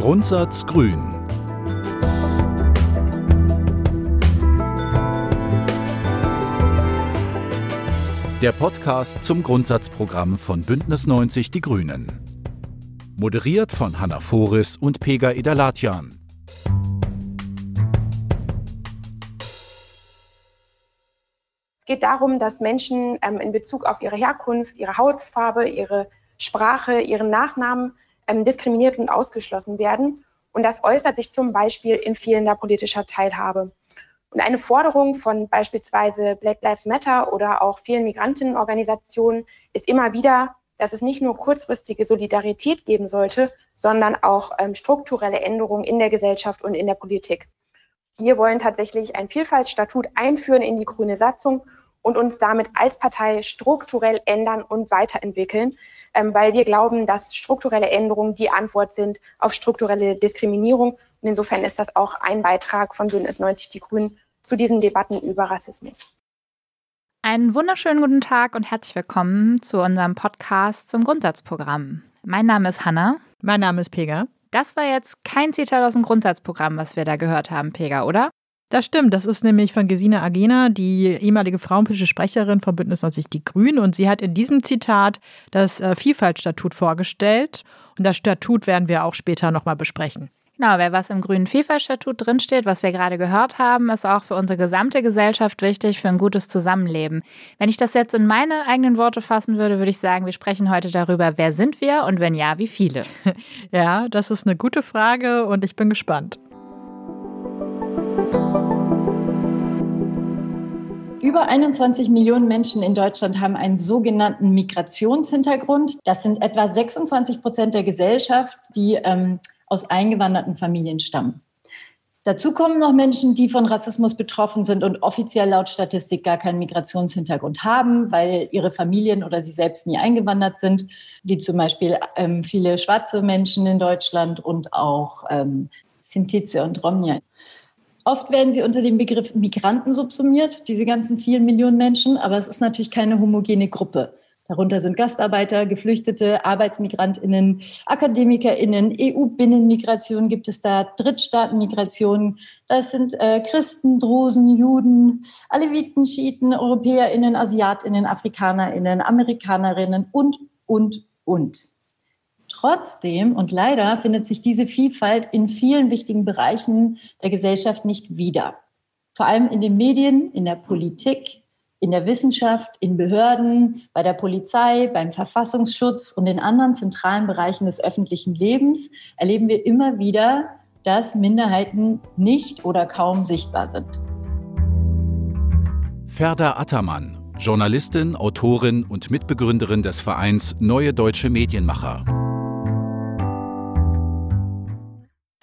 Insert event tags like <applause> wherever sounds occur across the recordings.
Grundsatz Grün. Der Podcast zum Grundsatzprogramm von Bündnis 90 Die Grünen. Moderiert von Hanna Foris und Pega Idalatjan. Es geht darum, dass Menschen ähm, in Bezug auf ihre Herkunft, ihre Hautfarbe, ihre Sprache, ihren Nachnamen ähm, diskriminiert und ausgeschlossen werden. Und das äußert sich zum Beispiel in fehlender politischer Teilhabe. Und eine Forderung von beispielsweise Black Lives Matter oder auch vielen Migrantinnenorganisationen ist immer wieder, dass es nicht nur kurzfristige Solidarität geben sollte, sondern auch ähm, strukturelle Änderungen in der Gesellschaft und in der Politik. Wir wollen tatsächlich ein Vielfaltsstatut einführen in die grüne Satzung und uns damit als Partei strukturell ändern und weiterentwickeln, ähm, weil wir glauben, dass strukturelle Änderungen die Antwort sind auf strukturelle Diskriminierung. Und insofern ist das auch ein Beitrag von Bündnis 90 Die Grünen zu diesen Debatten über Rassismus. Einen wunderschönen guten Tag und herzlich willkommen zu unserem Podcast zum Grundsatzprogramm. Mein Name ist Hanna. Mein Name ist Pega. Das war jetzt kein Zitat aus dem Grundsatzprogramm, was wir da gehört haben, Pega, oder? Das stimmt. Das ist nämlich von Gesine Agena, die ehemalige frauenpolitische Sprecherin von Bündnis 90 Die Grünen. Und sie hat in diesem Zitat das äh, Vielfaltstatut vorgestellt. Und das Statut werden wir auch später nochmal besprechen. Genau, wer was im grünen Vielfaltstatut drinsteht, was wir gerade gehört haben, ist auch für unsere gesamte Gesellschaft wichtig für ein gutes Zusammenleben. Wenn ich das jetzt in meine eigenen Worte fassen würde, würde ich sagen, wir sprechen heute darüber, wer sind wir und wenn ja, wie viele. <laughs> Ja, das ist eine gute Frage und ich bin gespannt. Über 21 Millionen Menschen in Deutschland haben einen sogenannten Migrationshintergrund. Das sind etwa 26 Prozent der Gesellschaft, die ähm, aus eingewanderten Familien stammen. Dazu kommen noch Menschen, die von Rassismus betroffen sind und offiziell laut Statistik gar keinen Migrationshintergrund haben, weil ihre Familien oder sie selbst nie eingewandert sind, wie zum Beispiel ähm, viele schwarze Menschen in Deutschland und auch ähm, Sintize und Romnia. Oft werden sie unter dem Begriff Migranten subsumiert, diese ganzen vielen Millionen Menschen, aber es ist natürlich keine homogene Gruppe. Darunter sind Gastarbeiter, Geflüchtete, Arbeitsmigrantinnen, Akademikerinnen, EU-Binnenmigration gibt es da, Drittstaatenmigration. Das sind äh, Christen, Drusen, Juden, Aleviten, Schiiten, Europäerinnen, Asiatinnen, Afrikanerinnen, Amerikanerinnen und, und, und. Trotzdem und leider findet sich diese Vielfalt in vielen wichtigen Bereichen der Gesellschaft nicht wieder. Vor allem in den Medien, in der Politik, in der Wissenschaft, in Behörden, bei der Polizei, beim Verfassungsschutz und in anderen zentralen Bereichen des öffentlichen Lebens erleben wir immer wieder, dass Minderheiten nicht oder kaum sichtbar sind. Ferda Attermann, Journalistin, Autorin und Mitbegründerin des Vereins Neue Deutsche Medienmacher.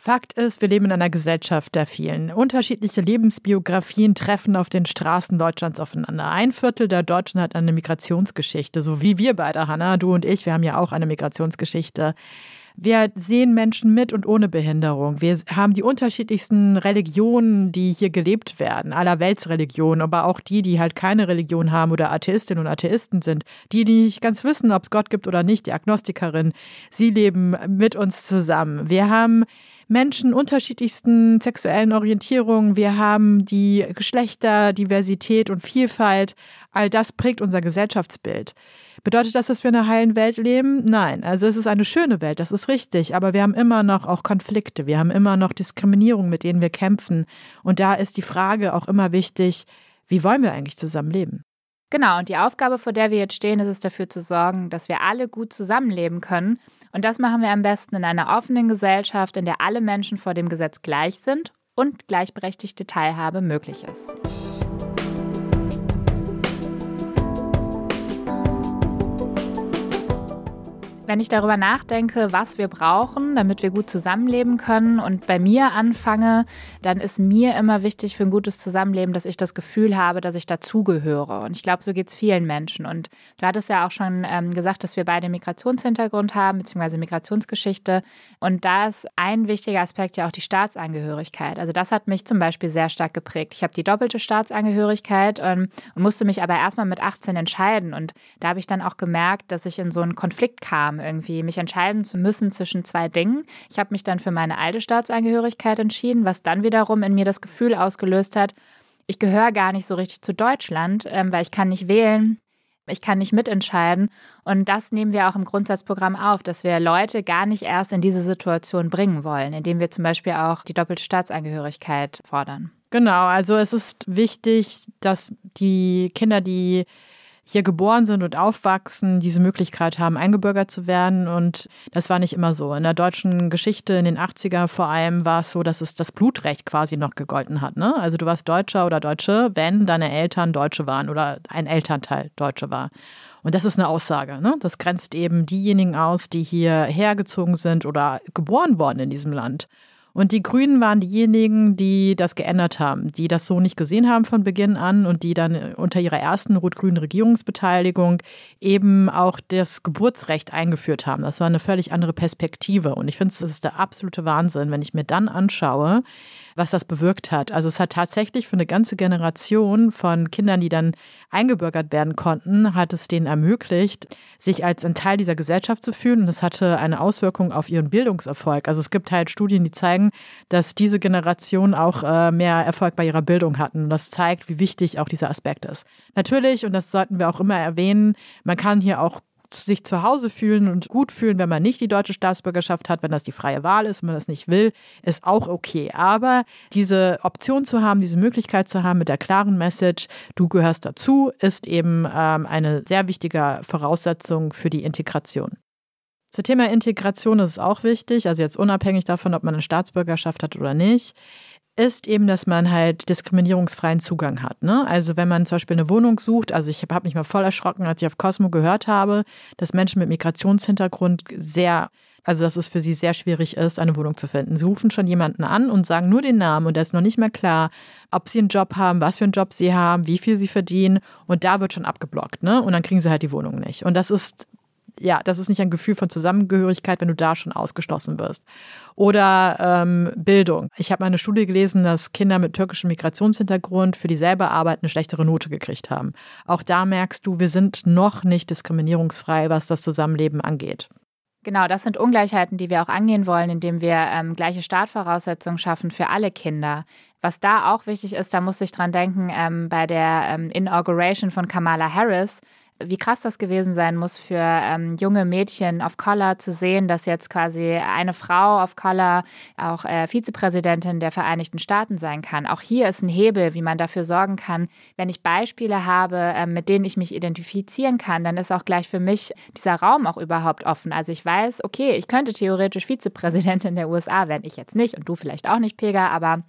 Fakt ist, wir leben in einer Gesellschaft der vielen. Unterschiedliche Lebensbiografien treffen auf den Straßen Deutschlands aufeinander. Ein Viertel der Deutschen hat eine Migrationsgeschichte, so wie wir beide, Hanna, du und ich, wir haben ja auch eine Migrationsgeschichte. Wir sehen Menschen mit und ohne Behinderung. Wir haben die unterschiedlichsten Religionen, die hier gelebt werden, aller Weltsreligionen, aber auch die, die halt keine Religion haben oder Atheistinnen und Atheisten sind, die, die nicht ganz wissen, ob es Gott gibt oder nicht, die Agnostikerin, sie leben mit uns zusammen. Wir haben Menschen unterschiedlichsten sexuellen Orientierungen, wir haben die Geschlechterdiversität und Vielfalt. All das prägt unser Gesellschaftsbild. Bedeutet das, dass wir in einer heilen Welt leben? Nein. Also es ist eine schöne Welt, das ist richtig. Aber wir haben immer noch auch Konflikte. Wir haben immer noch Diskriminierung, mit denen wir kämpfen. Und da ist die Frage auch immer wichtig, wie wollen wir eigentlich zusammen leben? Genau, und die Aufgabe, vor der wir jetzt stehen, ist es dafür zu sorgen, dass wir alle gut zusammenleben können. Und das machen wir am besten in einer offenen Gesellschaft, in der alle Menschen vor dem Gesetz gleich sind und gleichberechtigte Teilhabe möglich ist. Wenn ich darüber nachdenke, was wir brauchen, damit wir gut zusammenleben können und bei mir anfange, dann ist mir immer wichtig für ein gutes Zusammenleben, dass ich das Gefühl habe, dass ich dazugehöre. Und ich glaube, so geht es vielen Menschen. Und du hattest ja auch schon ähm, gesagt, dass wir beide Migrationshintergrund haben, beziehungsweise Migrationsgeschichte. Und da ist ein wichtiger Aspekt ja auch die Staatsangehörigkeit. Also das hat mich zum Beispiel sehr stark geprägt. Ich habe die doppelte Staatsangehörigkeit ähm, und musste mich aber erstmal mit 18 entscheiden. Und da habe ich dann auch gemerkt, dass ich in so einen Konflikt kam kam, irgendwie mich entscheiden zu müssen zwischen zwei Dingen. Ich habe mich dann für meine alte Staatsangehörigkeit entschieden, was dann wiederum in mir das Gefühl ausgelöst hat, ich gehöre gar nicht so richtig zu Deutschland, ähm, weil ich kann nicht wählen. Ich kann nicht mitentscheiden. Und das nehmen wir auch im Grundsatzprogramm auf, dass wir Leute gar nicht erst in diese Situation bringen wollen, indem wir zum Beispiel auch die doppelte Staatsangehörigkeit fordern. Genau, also es ist wichtig, dass die Kinder, die hier geboren sind und aufwachsen, diese Möglichkeit haben, eingebürgert zu werden. Und das war nicht immer so. In der deutschen Geschichte in den 80er vor allem war es so, dass es das Blutrecht quasi noch gegolten hat. Ne? Also du warst Deutscher oder Deutsche, wenn deine Eltern Deutsche waren oder ein Elternteil Deutsche war. Und das ist eine Aussage. Ne? Das grenzt eben diejenigen aus, die hier hergezogen sind oder geboren worden in diesem Land. Und die Grünen waren diejenigen, die das geändert haben, die das so nicht gesehen haben von Beginn an und die dann unter ihrer ersten rot-grünen Regierungsbeteiligung eben auch das Geburtsrecht eingeführt haben. Das war eine völlig andere Perspektive. Und ich finde, das ist der absolute Wahnsinn, wenn ich mir dann anschaue, was das bewirkt hat. Also es hat tatsächlich für eine ganze Generation von Kindern, die dann eingebürgert werden konnten, hat es denen ermöglicht, sich als ein Teil dieser Gesellschaft zu fühlen. Und es hatte eine Auswirkung auf ihren Bildungserfolg. Also es gibt halt Studien, die zeigen, dass diese Generation auch äh, mehr Erfolg bei ihrer Bildung hatten. Und das zeigt, wie wichtig auch dieser Aspekt ist. Natürlich, und das sollten wir auch immer erwähnen, man kann hier auch sich zu Hause fühlen und gut fühlen, wenn man nicht die deutsche Staatsbürgerschaft hat, wenn das die freie Wahl ist, wenn man das nicht will, ist auch okay. Aber diese Option zu haben, diese Möglichkeit zu haben mit der klaren Message, du gehörst dazu, ist eben ähm, eine sehr wichtige Voraussetzung für die Integration. Zum Thema Integration ist es auch wichtig, also jetzt unabhängig davon, ob man eine Staatsbürgerschaft hat oder nicht ist eben, dass man halt diskriminierungsfreien Zugang hat. Ne? Also wenn man zum Beispiel eine Wohnung sucht, also ich habe mich mal voll erschrocken, als ich auf Cosmo gehört habe, dass Menschen mit Migrationshintergrund sehr, also dass es für sie sehr schwierig ist, eine Wohnung zu finden. Sie rufen schon jemanden an und sagen nur den Namen und da ist noch nicht mehr klar, ob sie einen Job haben, was für einen Job sie haben, wie viel sie verdienen und da wird schon abgeblockt, ne? Und dann kriegen sie halt die Wohnung nicht. Und das ist ja, das ist nicht ein Gefühl von Zusammengehörigkeit, wenn du da schon ausgeschlossen wirst. Oder ähm, Bildung. Ich habe mal eine Studie gelesen, dass Kinder mit türkischem Migrationshintergrund für dieselbe Arbeit eine schlechtere Note gekriegt haben. Auch da merkst du, wir sind noch nicht diskriminierungsfrei, was das Zusammenleben angeht. Genau, das sind Ungleichheiten, die wir auch angehen wollen, indem wir ähm, gleiche Startvoraussetzungen schaffen für alle Kinder. Was da auch wichtig ist, da muss ich dran denken, ähm, bei der ähm, Inauguration von Kamala Harris wie krass das gewesen sein muss für ähm, junge Mädchen of Color zu sehen, dass jetzt quasi eine Frau of Color auch äh, Vizepräsidentin der Vereinigten Staaten sein kann. Auch hier ist ein Hebel, wie man dafür sorgen kann, wenn ich Beispiele habe, äh, mit denen ich mich identifizieren kann, dann ist auch gleich für mich dieser Raum auch überhaupt offen. Also ich weiß, okay, ich könnte theoretisch Vizepräsidentin der USA werden, ich jetzt nicht und du vielleicht auch nicht, Pega, aber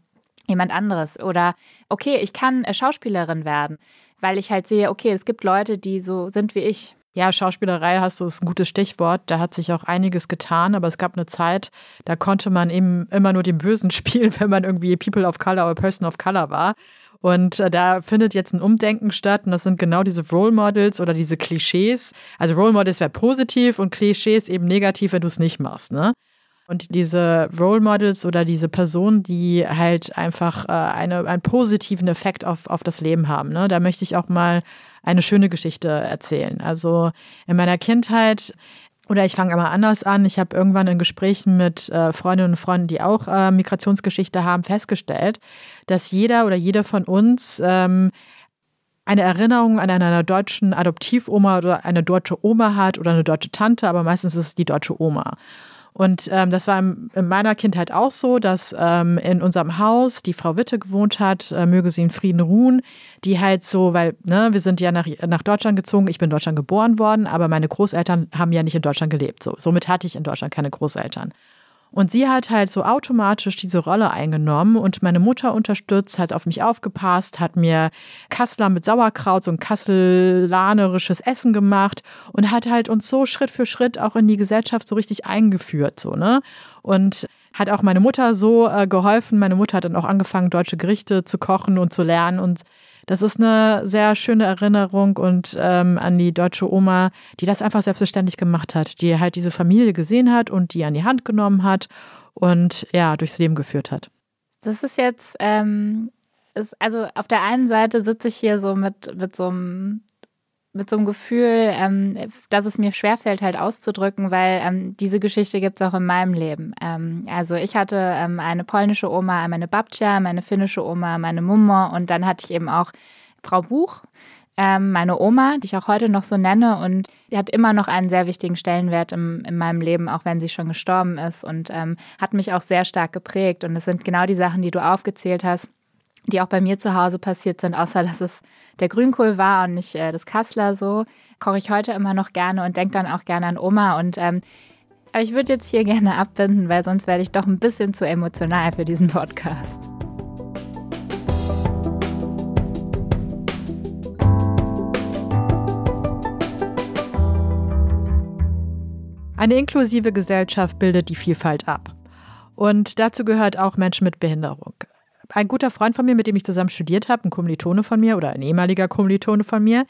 jemand anderes. Oder okay, ich kann äh, Schauspielerin werden weil ich halt sehe, okay, es gibt Leute, die so sind wie ich. Ja, Schauspielerei hast du, ist ein gutes Stichwort. Da hat sich auch einiges getan, aber es gab eine Zeit, da konnte man eben immer nur den Bösen <laughs> spielen, wenn man irgendwie People of Color oder Person of Color war. Und äh, da findet jetzt ein Umdenken statt und das sind genau diese Role Models oder diese Klischees. Also Role Models wäre positiv und Klischees eben negativ, wenn du es nicht machst. Ne? Und diese Role Models oder diese Personen, die halt einfach äh, eine, einen positiven Effekt auf, auf das Leben haben. Ne? Da möchte ich auch mal eine schöne Geschichte erzählen. Also in meiner Kindheit oder ich fange aber anders an. Ich habe irgendwann in Gesprächen mit äh, Freundinnen und Freunden, die auch äh, Migrationsgeschichte haben, festgestellt, dass jeder oder jede von uns ähm, eine Erinnerung an eine deutschen Adoptivoma oder eine deutsche Oma hat oder eine deutsche Tante, aber meistens ist es die deutsche Oma. Und ähm, das war in meiner Kindheit auch so, dass ähm, in unserem Haus die Frau Witte gewohnt hat, äh, möge sie in Frieden ruhen, die halt so, weil ne, wir sind ja nach, nach Deutschland gezogen, ich bin in Deutschland geboren worden, aber meine Großeltern haben ja nicht in Deutschland gelebt. So, somit hatte ich in Deutschland keine Großeltern. Und sie hat halt so automatisch diese Rolle eingenommen und meine Mutter unterstützt, hat auf mich aufgepasst, hat mir Kassler mit Sauerkraut, so ein kastellanerisches Essen gemacht und hat halt uns so Schritt für Schritt auch in die Gesellschaft so richtig eingeführt, so, ne? Und hat auch meine Mutter so äh, geholfen. Meine Mutter hat dann auch angefangen, deutsche Gerichte zu kochen und zu lernen und das ist eine sehr schöne Erinnerung und ähm, an die deutsche Oma, die das einfach selbstverständlich gemacht hat, die halt diese Familie gesehen hat und die an die Hand genommen hat und ja, durchs Leben geführt hat. Das ist jetzt, ähm, ist, also auf der einen Seite sitze ich hier so mit, mit so einem mit so einem Gefühl, ähm, dass es mir schwerfällt, halt auszudrücken, weil ähm, diese Geschichte gibt es auch in meinem Leben. Ähm, also ich hatte ähm, eine polnische Oma, meine Babcia, meine finnische Oma, meine Mumma und dann hatte ich eben auch Frau Buch, ähm, meine Oma, die ich auch heute noch so nenne und die hat immer noch einen sehr wichtigen Stellenwert im, in meinem Leben, auch wenn sie schon gestorben ist und ähm, hat mich auch sehr stark geprägt. Und es sind genau die Sachen, die du aufgezählt hast, die auch bei mir zu Hause passiert sind, außer dass es der Grünkohl war und nicht äh, das Kassler so, koche ich heute immer noch gerne und denke dann auch gerne an Oma und ähm, aber ich würde jetzt hier gerne abbinden, weil sonst werde ich doch ein bisschen zu emotional für diesen Podcast. Eine inklusive Gesellschaft bildet die Vielfalt ab. Und dazu gehört auch Menschen mit Behinderung. Ein guter Freund von mir, mit dem ich zusammen studiert habe, ein Kommilitone von mir oder ein ehemaliger Kommilitone von mir,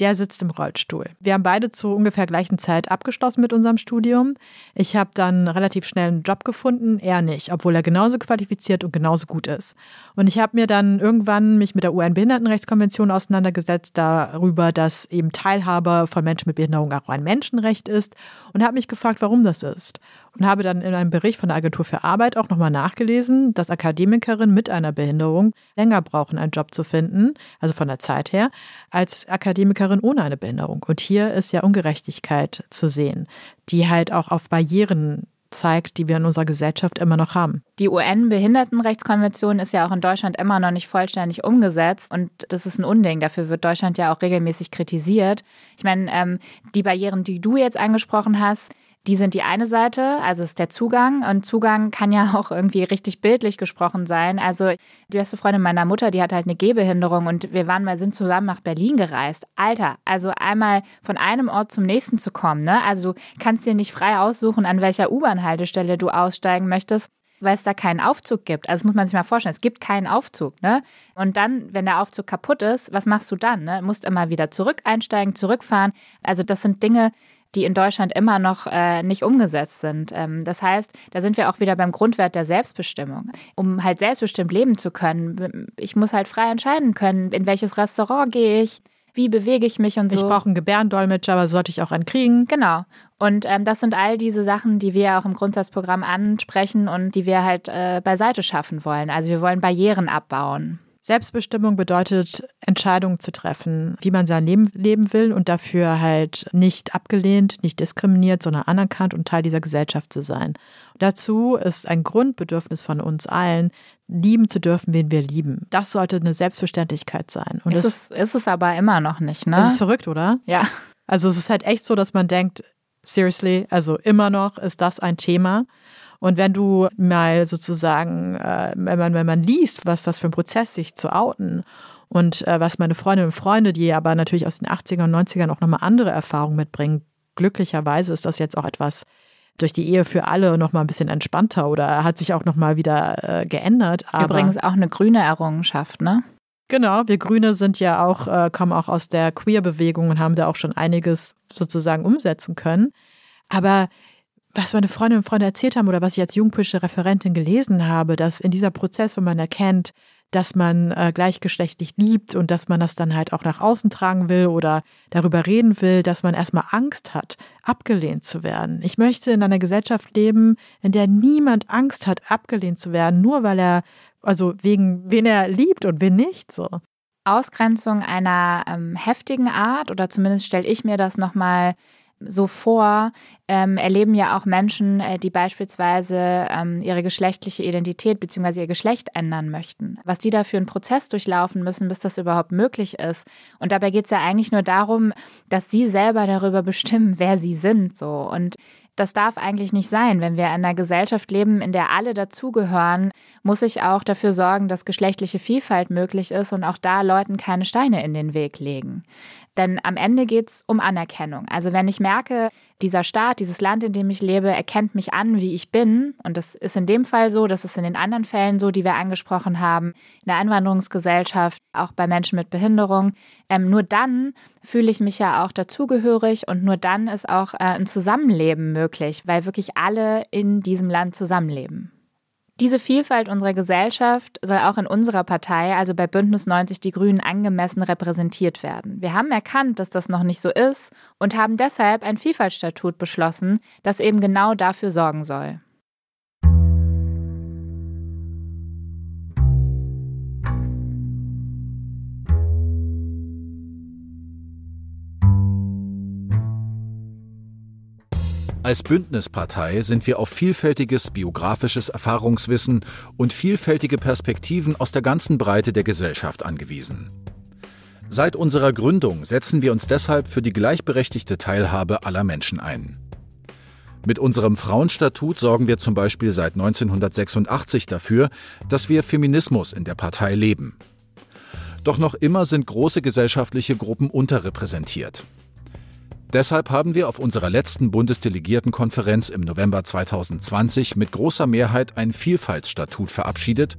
der sitzt im Rollstuhl. Wir haben beide zu ungefähr gleichen Zeit abgeschlossen mit unserem Studium. Ich habe dann relativ schnell einen Job gefunden, er nicht, obwohl er genauso qualifiziert und genauso gut ist. Und ich habe mir dann irgendwann mich mit der UN-Behindertenrechtskonvention auseinandergesetzt darüber, dass eben Teilhabe von Menschen mit Behinderung auch ein Menschenrecht ist und habe mich gefragt, warum das ist und habe dann in einem Bericht von der Agentur für Arbeit auch nochmal nachgelesen, dass Akademikerinnen mit einer Behinderung länger brauchen, einen Job zu finden, also von der Zeit her, als Akademikerinnen ohne eine Behinderung. Und hier ist ja Ungerechtigkeit zu sehen, die halt auch auf Barrieren zeigt, die wir in unserer Gesellschaft immer noch haben. Die UN-Behindertenrechtskonvention ist ja auch in Deutschland immer noch nicht vollständig umgesetzt und das ist ein Unding. Dafür wird Deutschland ja auch regelmäßig kritisiert. Ich meine, ähm, die Barrieren, die du jetzt angesprochen hast, die sind die eine Seite, also ist der Zugang. Und Zugang kann ja auch irgendwie richtig bildlich gesprochen sein. Also die beste Freundin meiner Mutter, die hat halt eine Gehbehinderung und wir waren mal, sind zusammen nach Berlin gereist. Alter, also einmal von einem Ort zum nächsten zu kommen, ne? Also du kannst dir nicht frei aussuchen, an welcher U-Bahn-Haltestelle du aussteigen möchtest weil es da keinen Aufzug gibt. Also das muss man sich mal vorstellen. Es gibt keinen Aufzug, ne? Und dann, wenn der Aufzug kaputt ist, was machst du dann? Ne? Du musst immer wieder zurück einsteigen, zurückfahren. Also das sind Dinge, die in Deutschland immer noch äh, nicht umgesetzt sind. Ähm, das heißt, da sind wir auch wieder beim Grundwert der Selbstbestimmung. Um halt selbstbestimmt leben zu können, ich muss halt frei entscheiden können, in welches Restaurant gehe ich, wie bewege ich mich und so. Ich brauche einen Gebärdendolmetscher, aber sollte ich auch einen kriegen? Genau. Und ähm, das sind all diese Sachen, die wir auch im Grundsatzprogramm ansprechen und die wir halt äh, beiseite schaffen wollen. Also wir wollen Barrieren abbauen. Selbstbestimmung bedeutet, Entscheidungen zu treffen, wie man sein Leben leben will und dafür halt nicht abgelehnt, nicht diskriminiert, sondern anerkannt und Teil dieser Gesellschaft zu sein. dazu ist ein Grundbedürfnis von uns allen, lieben zu dürfen, wen wir lieben. Das sollte eine Selbstverständlichkeit sein. Und ist, es, ist es aber immer noch nicht, ne? Das ist verrückt, oder? Ja. Also es ist halt echt so, dass man denkt, seriously, also immer noch ist das ein Thema. Und wenn du mal sozusagen, äh, wenn, man, wenn man liest, was das für ein Prozess sich zu outen und äh, was meine Freundinnen und Freunde, die aber natürlich aus den 80er und 90ern auch nochmal andere Erfahrungen mitbringen, glücklicherweise ist das jetzt auch etwas, durch die Ehe für alle noch mal ein bisschen entspannter oder hat sich auch noch mal wieder äh, geändert. Aber Übrigens auch eine grüne Errungenschaft, ne? Genau, wir Grüne sind ja auch, äh, kommen auch aus der Queer-Bewegung und haben da auch schon einiges sozusagen umsetzen können. Aber was meine Freundinnen und Freunde erzählt haben oder was ich als jungpolitische Referentin gelesen habe, dass in dieser Prozess, wenn man erkennt, dass man äh, gleichgeschlechtlich liebt und dass man das dann halt auch nach außen tragen will oder darüber reden will, dass man erstmal Angst hat, abgelehnt zu werden. Ich möchte in einer Gesellschaft leben, in der niemand Angst hat, abgelehnt zu werden, nur weil er, also wegen wen er liebt und wen nicht so. Ausgrenzung einer ähm, heftigen Art oder zumindest stelle ich mir das nochmal so vor, ähm, erleben ja auch Menschen, äh, die beispielsweise ähm, ihre geschlechtliche Identität bzw. ihr Geschlecht ändern möchten. Was die da für einen Prozess durchlaufen müssen, bis das überhaupt möglich ist. Und dabei geht es ja eigentlich nur darum, dass sie selber darüber bestimmen, <laughs> wer sie sind. So. Und das darf eigentlich nicht sein. Wenn wir in einer Gesellschaft leben, in der alle dazugehören, muss ich auch dafür sorgen, dass geschlechtliche Vielfalt möglich ist und auch da Leuten keine Steine in den Weg legen. Denn am Ende geht es um Anerkennung. Also wenn ich merke, dieser Staat, dieses Land, in dem ich lebe, erkennt mich an, wie ich bin, und das ist in dem Fall so, das ist in den anderen Fällen so, die wir angesprochen haben, in der Einwanderungsgesellschaft, auch bei Menschen mit Behinderung, ähm, nur dann fühle ich mich ja auch dazugehörig und nur dann ist auch äh, ein Zusammenleben möglich, weil wirklich alle in diesem Land zusammenleben. Diese Vielfalt unserer Gesellschaft soll auch in unserer Partei, also bei Bündnis 90 Die Grünen, angemessen repräsentiert werden. Wir haben erkannt, dass das noch nicht so ist und haben deshalb ein Vielfaltstatut beschlossen, das eben genau dafür sorgen soll. Als Bündnispartei sind wir auf vielfältiges biografisches Erfahrungswissen und vielfältige Perspektiven aus der ganzen Breite der Gesellschaft angewiesen. Seit unserer Gründung setzen wir uns deshalb für die gleichberechtigte Teilhabe aller Menschen ein. Mit unserem Frauenstatut sorgen wir zum Beispiel seit 1986 dafür, dass wir Feminismus in der Partei leben. Doch noch immer sind große gesellschaftliche Gruppen unterrepräsentiert. Deshalb haben wir auf unserer letzten Bundesdelegiertenkonferenz im November 2020 mit großer Mehrheit ein Vielfaltsstatut verabschiedet,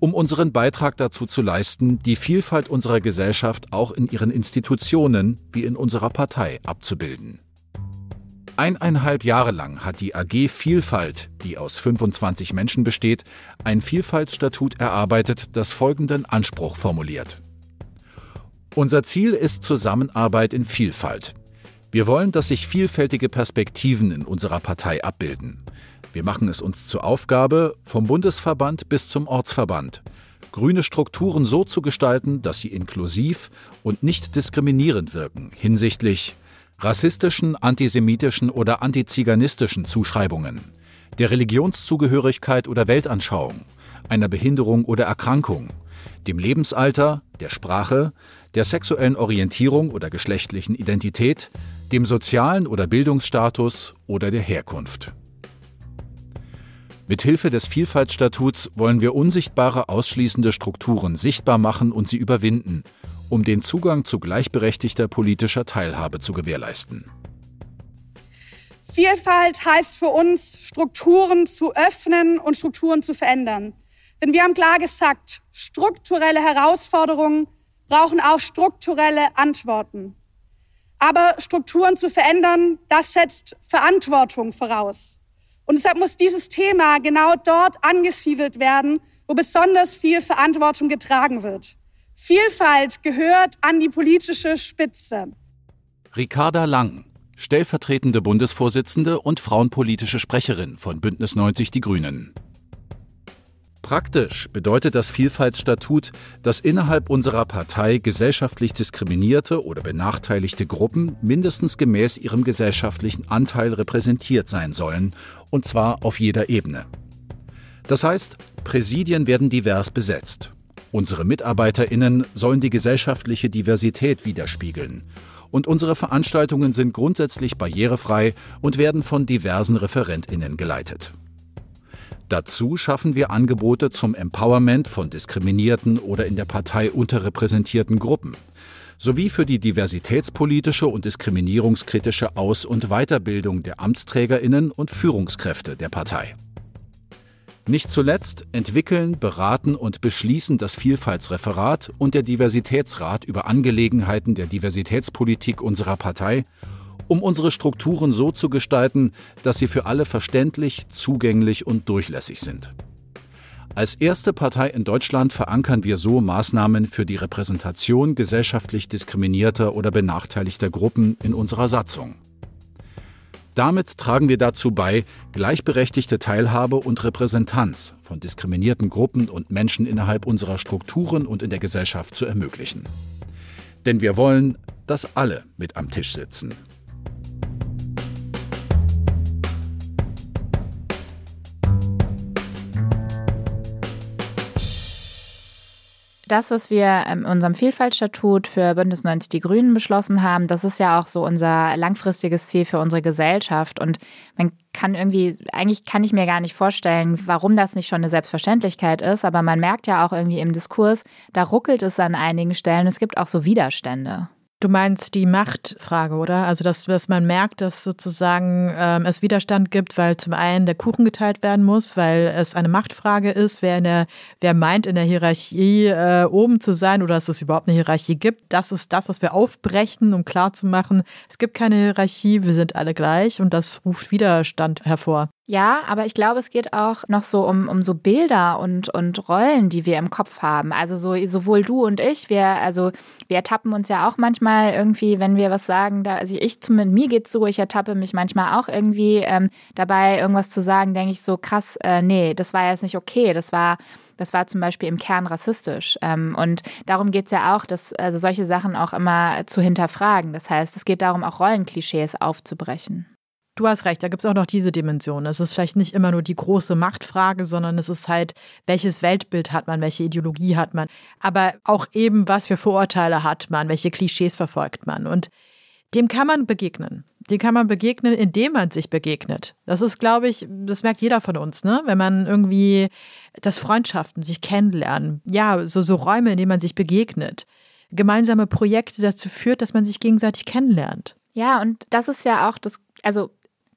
um unseren Beitrag dazu zu leisten, die Vielfalt unserer Gesellschaft auch in ihren Institutionen wie in unserer Partei abzubilden. Eineinhalb Jahre lang hat die AG Vielfalt, die aus 25 Menschen besteht, ein Vielfaltsstatut erarbeitet, das folgenden Anspruch formuliert. Unser Ziel ist Zusammenarbeit in Vielfalt. Wir wollen, dass sich vielfältige Perspektiven in unserer Partei abbilden. Wir machen es uns zur Aufgabe, vom Bundesverband bis zum Ortsverband, grüne Strukturen so zu gestalten, dass sie inklusiv und nicht diskriminierend wirken hinsichtlich rassistischen, antisemitischen oder antiziganistischen Zuschreibungen, der Religionszugehörigkeit oder Weltanschauung, einer Behinderung oder Erkrankung, dem Lebensalter, der Sprache, der sexuellen Orientierung oder geschlechtlichen Identität, dem sozialen oder Bildungsstatus oder der Herkunft. Mithilfe des Vielfaltsstatuts wollen wir unsichtbare ausschließende Strukturen sichtbar machen und sie überwinden, um den Zugang zu gleichberechtigter politischer Teilhabe zu gewährleisten. Vielfalt heißt für uns, Strukturen zu öffnen und Strukturen zu verändern. Denn wir haben klar gesagt, strukturelle Herausforderungen brauchen auch strukturelle Antworten. Aber Strukturen zu verändern, das setzt Verantwortung voraus. Und deshalb muss dieses Thema genau dort angesiedelt werden, wo besonders viel Verantwortung getragen wird. Vielfalt gehört an die politische Spitze. Ricarda Lang, stellvertretende Bundesvorsitzende und frauenpolitische Sprecherin von Bündnis 90 Die Grünen. Praktisch bedeutet das Vielfaltsstatut, dass innerhalb unserer Partei gesellschaftlich diskriminierte oder benachteiligte Gruppen mindestens gemäß ihrem gesellschaftlichen Anteil repräsentiert sein sollen, und zwar auf jeder Ebene. Das heißt, Präsidien werden divers besetzt. Unsere Mitarbeiterinnen sollen die gesellschaftliche Diversität widerspiegeln. Und unsere Veranstaltungen sind grundsätzlich barrierefrei und werden von diversen Referentinnen geleitet. Dazu schaffen wir Angebote zum Empowerment von diskriminierten oder in der Partei unterrepräsentierten Gruppen sowie für die diversitätspolitische und diskriminierungskritische Aus- und Weiterbildung der Amtsträgerinnen und Führungskräfte der Partei. Nicht zuletzt entwickeln, beraten und beschließen das Vielfaltsreferat und der Diversitätsrat über Angelegenheiten der Diversitätspolitik unserer Partei um unsere Strukturen so zu gestalten, dass sie für alle verständlich, zugänglich und durchlässig sind. Als erste Partei in Deutschland verankern wir so Maßnahmen für die Repräsentation gesellschaftlich diskriminierter oder benachteiligter Gruppen in unserer Satzung. Damit tragen wir dazu bei, gleichberechtigte Teilhabe und Repräsentanz von diskriminierten Gruppen und Menschen innerhalb unserer Strukturen und in der Gesellschaft zu ermöglichen. Denn wir wollen, dass alle mit am Tisch sitzen. Das, was wir in unserem Vielfaltstatut für Bündnis 90 Die Grünen beschlossen haben, das ist ja auch so unser langfristiges Ziel für unsere Gesellschaft. Und man kann irgendwie, eigentlich kann ich mir gar nicht vorstellen, warum das nicht schon eine Selbstverständlichkeit ist, aber man merkt ja auch irgendwie im Diskurs, da ruckelt es an einigen Stellen. Es gibt auch so Widerstände. Du meinst die Machtfrage, oder? Also, dass, dass man merkt, dass sozusagen ähm, es Widerstand gibt, weil zum einen der Kuchen geteilt werden muss, weil es eine Machtfrage ist, wer, in der, wer meint, in der Hierarchie äh, oben zu sein oder dass es überhaupt eine Hierarchie gibt. Das ist das, was wir aufbrechen, um klarzumachen, es gibt keine Hierarchie, wir sind alle gleich und das ruft Widerstand hervor. Ja, aber ich glaube, es geht auch noch so um, um so Bilder und, und Rollen, die wir im Kopf haben. Also so sowohl du und ich, wir, also wir ertappen uns ja auch manchmal irgendwie, wenn wir was sagen, da, also ich zumindest mir geht's so, ich ertappe mich manchmal auch irgendwie ähm, dabei, irgendwas zu sagen, denke ich so, krass, äh, nee, das war jetzt nicht okay. Das war, das war zum Beispiel im Kern rassistisch. Ähm, und darum geht's ja auch, dass also solche Sachen auch immer zu hinterfragen. Das heißt, es geht darum, auch Rollenklischees aufzubrechen. Du hast recht, da gibt es auch noch diese Dimension. Es ist vielleicht nicht immer nur die große Machtfrage, sondern es ist halt, welches Weltbild hat man, welche Ideologie hat man, aber auch eben, was für Vorurteile hat man, welche Klischees verfolgt man. Und dem kann man begegnen. Dem kann man begegnen, indem man sich begegnet. Das ist, glaube ich, das merkt jeder von uns, ne? Wenn man irgendwie das Freundschaften, sich kennenlernen, ja, so, so Räume, in denen man sich begegnet, gemeinsame Projekte dazu führt, dass man sich gegenseitig kennenlernt. Ja, und das ist ja auch das, also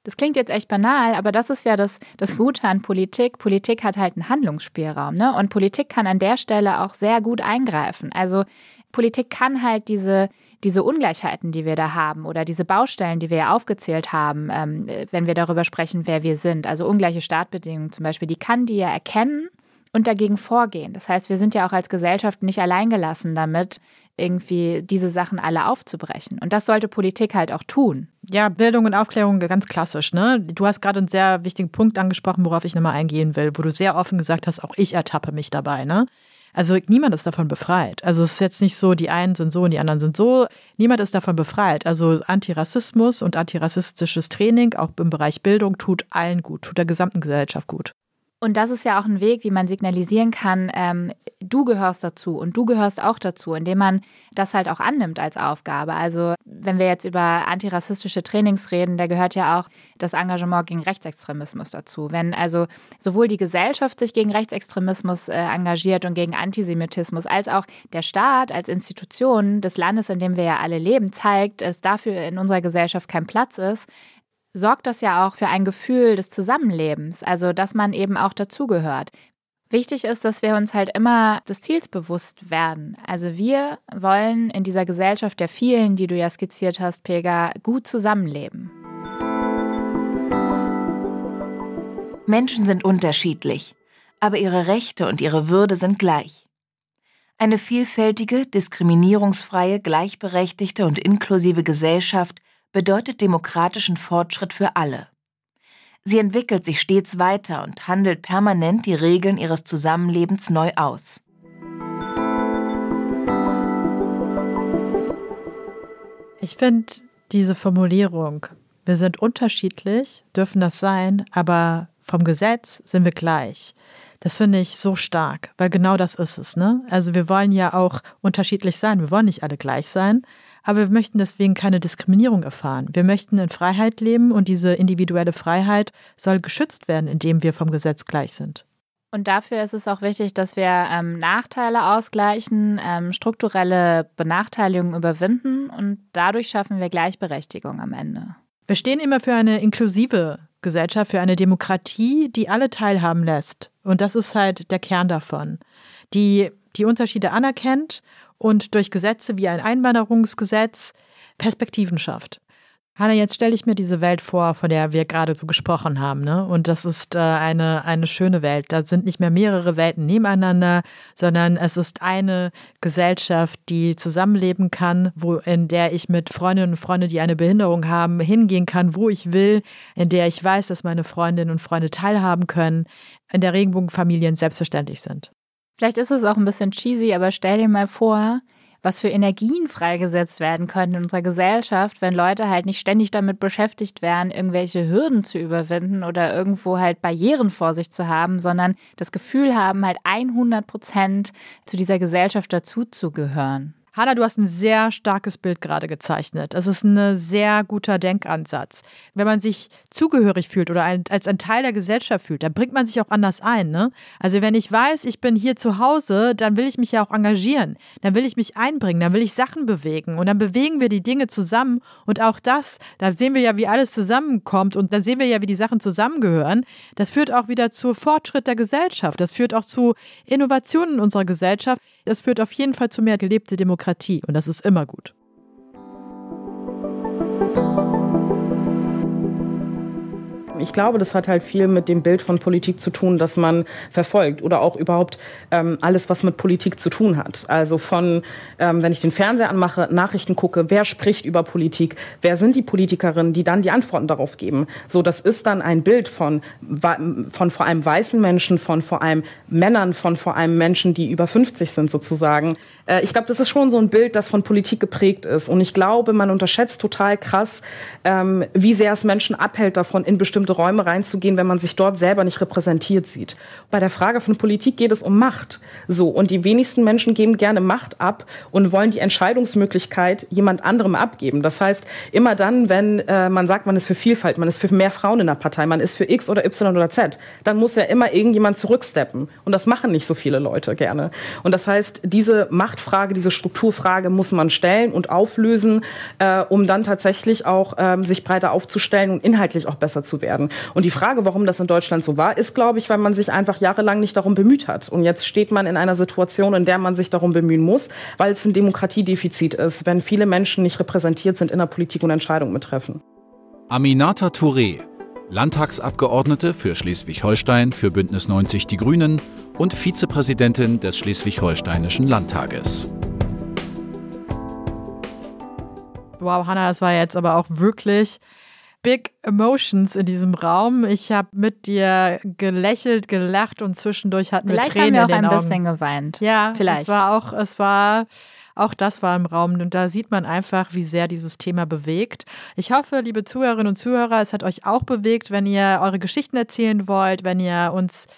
das klingt jetzt echt banal, aber das ist ja das, das Gute an Politik. Politik hat halt einen Handlungsspielraum, ne? Und Politik kann an der Stelle auch sehr gut eingreifen. Also Politik kann halt diese, diese Ungleichheiten, die wir da haben, oder diese Baustellen, die wir ja aufgezählt haben, ähm, wenn wir darüber sprechen, wer wir sind, also ungleiche Startbedingungen zum Beispiel, die kann die ja erkennen und dagegen vorgehen. Das heißt, wir sind ja auch als Gesellschaft nicht alleingelassen damit, irgendwie diese Sachen alle aufzubrechen. Und das sollte Politik halt auch tun. Ja, Bildung und Aufklärung ganz klassisch. Ne? Du hast gerade einen sehr wichtigen Punkt angesprochen, worauf ich nochmal eingehen will, wo du sehr offen gesagt hast, auch ich ertappe mich dabei. Ne? Also niemand ist davon befreit. Also es ist jetzt nicht so, die einen sind so und die anderen sind so. Niemand ist davon befreit. Also Antirassismus und antirassistisches Training, auch im Bereich Bildung, tut allen gut, tut der gesamten Gesellschaft gut. Und das ist ja auch ein Weg, wie man signalisieren kann, ähm, du gehörst dazu und du gehörst auch dazu, indem man das halt auch annimmt als Aufgabe. Also wenn wir jetzt über antirassistische Trainings reden, da gehört ja auch das Engagement gegen Rechtsextremismus dazu. Wenn also sowohl die Gesellschaft sich gegen Rechtsextremismus äh, engagiert und gegen Antisemitismus, als auch der Staat als Institution des Landes, in dem wir ja alle leben, zeigt, dass dafür in unserer Gesellschaft kein Platz ist, sorgt das ja auch für ein Gefühl des Zusammenlebens, also dass man eben auch dazugehört. Wichtig ist, dass wir uns halt immer des Ziels bewusst werden. Also wir wollen in dieser Gesellschaft der vielen, die du ja skizziert hast, Pega, gut zusammenleben. Menschen sind unterschiedlich, aber ihre Rechte und ihre Würde sind gleich. Eine vielfältige, diskriminierungsfreie, gleichberechtigte und inklusive Gesellschaft bedeutet demokratischen Fortschritt für alle. Sie entwickelt sich stets weiter und handelt permanent die Regeln ihres Zusammenlebens neu aus. Ich finde diese Formulierung, wir sind unterschiedlich, dürfen das sein, aber vom Gesetz sind wir gleich. Das finde ich so stark, weil genau das ist es. Ne? Also wir wollen ja auch unterschiedlich sein. Wir wollen nicht alle gleich sein, aber wir möchten deswegen keine Diskriminierung erfahren. Wir möchten in Freiheit leben und diese individuelle Freiheit soll geschützt werden, indem wir vom Gesetz gleich sind. Und dafür ist es auch wichtig, dass wir ähm, Nachteile ausgleichen, ähm, strukturelle Benachteiligungen überwinden und dadurch schaffen wir Gleichberechtigung am Ende. Wir stehen immer für eine inklusive Gesellschaft, für eine Demokratie, die alle teilhaben lässt. Und das ist halt der Kern davon, die die Unterschiede anerkennt und durch Gesetze wie ein Einwanderungsgesetz Perspektiven schafft. Hanna, jetzt stelle ich mir diese Welt vor, von der wir gerade so gesprochen haben. Ne? Und das ist äh, eine, eine schöne Welt. Da sind nicht mehr mehrere Welten nebeneinander, sondern es ist eine Gesellschaft, die zusammenleben kann, wo, in der ich mit Freundinnen und Freunden, die eine Behinderung haben, hingehen kann, wo ich will, in der ich weiß, dass meine Freundinnen und Freunde teilhaben können, in der Regenbogenfamilien selbstverständlich sind. Vielleicht ist es auch ein bisschen cheesy, aber stell dir mal vor, was für Energien freigesetzt werden können in unserer Gesellschaft, wenn Leute halt nicht ständig damit beschäftigt wären, irgendwelche Hürden zu überwinden oder irgendwo halt Barrieren vor sich zu haben, sondern das Gefühl haben, halt 100 Prozent zu dieser Gesellschaft dazuzugehören. Hanna, du hast ein sehr starkes Bild gerade gezeichnet. Es ist ein sehr guter Denkansatz. Wenn man sich zugehörig fühlt oder als ein Teil der Gesellschaft fühlt, dann bringt man sich auch anders ein. Ne? Also wenn ich weiß, ich bin hier zu Hause, dann will ich mich ja auch engagieren. Dann will ich mich einbringen, dann will ich Sachen bewegen. Und dann bewegen wir die Dinge zusammen. Und auch das, da sehen wir ja, wie alles zusammenkommt. Und dann sehen wir ja, wie die Sachen zusammengehören. Das führt auch wieder zu Fortschritt der Gesellschaft. Das führt auch zu Innovationen in unserer Gesellschaft. Das führt auf jeden Fall zu mehr gelebte. Demokratie und das ist immer gut. Ich glaube, das hat halt viel mit dem Bild von Politik zu tun, das man verfolgt oder auch überhaupt ähm, alles, was mit Politik zu tun hat. Also von, ähm, wenn ich den Fernseher anmache, Nachrichten gucke, wer spricht über Politik, wer sind die Politikerinnen, die dann die Antworten darauf geben. So, das ist dann ein Bild von, von vor allem weißen Menschen, von vor allem Männern, von vor allem Menschen, die über 50 sind sozusagen. Äh, ich glaube, das ist schon so ein Bild, das von Politik geprägt ist. Und ich glaube, man unterschätzt total krass, ähm, wie sehr es Menschen abhält davon, in bestimmte Räume reinzugehen, wenn man sich dort selber nicht repräsentiert sieht. Bei der Frage von Politik geht es um Macht. So. Und die wenigsten Menschen geben gerne Macht ab und wollen die Entscheidungsmöglichkeit jemand anderem abgeben. Das heißt, immer dann, wenn äh, man sagt, man ist für Vielfalt, man ist für mehr Frauen in der Partei, man ist für X oder Y oder Z, dann muss ja immer irgendjemand zurücksteppen. Und das machen nicht so viele Leute gerne. Und das heißt, diese Machtfrage, diese Strukturfrage muss man stellen und auflösen, äh, um dann tatsächlich auch ähm, sich breiter aufzustellen und inhaltlich auch besser zu werden. Und die Frage, warum das in Deutschland so war, ist, glaube ich, weil man sich einfach jahrelang nicht darum bemüht hat. Und jetzt steht man in einer Situation, in der man sich darum bemühen muss, weil es ein Demokratiedefizit ist, wenn viele Menschen nicht repräsentiert sind in der Politik und Entscheidungen mittreffen. Aminata Touré, Landtagsabgeordnete für Schleswig-Holstein für Bündnis 90 Die Grünen und Vizepräsidentin des Schleswig-Holsteinischen Landtages. Wow, Hannah, das war jetzt aber auch wirklich Big Emotions in diesem Raum. Ich habe mit dir gelächelt, gelacht und zwischendurch hatten Vielleicht wir Tränen haben wir auch in den ein Augen. bisschen geweint. Ja, Vielleicht. Es war auch, es war auch das war im Raum und da sieht man einfach, wie sehr dieses Thema bewegt. Ich hoffe, liebe Zuhörerinnen und Zuhörer, es hat euch auch bewegt, wenn ihr eure Geschichten erzählen wollt, wenn ihr uns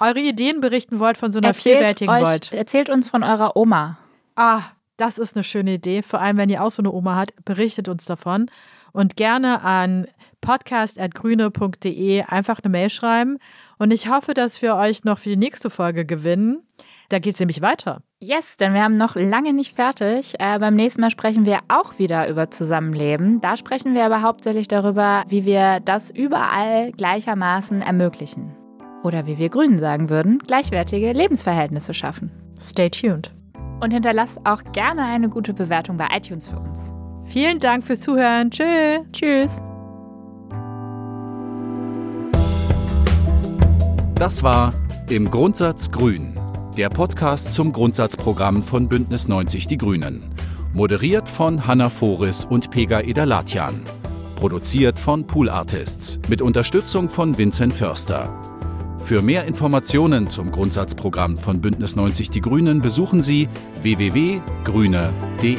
eure Ideen berichten wollt von so einer Erzählt vielfältigen euch, Welt. Erzählt uns von eurer Oma. Ah, das ist eine schöne Idee. Vor allem, wenn ihr auch so eine Oma habt, berichtet uns davon. Und gerne an podcast.grüne.de einfach eine Mail schreiben. Und ich hoffe, dass wir euch noch für die nächste Folge gewinnen. Da geht es nämlich weiter. Yes, denn wir haben noch lange nicht fertig. Äh, beim nächsten Mal sprechen wir auch wieder über Zusammenleben. Da sprechen wir aber hauptsächlich darüber, wie wir das überall gleichermaßen ermöglichen. Oder wie wir Grünen sagen würden, gleichwertige Lebensverhältnisse schaffen. Stay tuned. Und hinterlasst auch gerne eine gute Bewertung bei iTunes für uns. Vielen Dank fürs Zuhören. Tschüss. Tschüss. Das war Im Grundsatz Grün, der Podcast zum Grundsatzprogramm von Bündnis 90 Die Grünen. Moderiert von Hanna Foris und Pega Edalatjan. Produziert von Pool Artists mit Unterstützung von Vincent Förster. Für mehr Informationen zum Grundsatzprogramm von Bündnis 90 Die Grünen besuchen Sie www.grüne.de.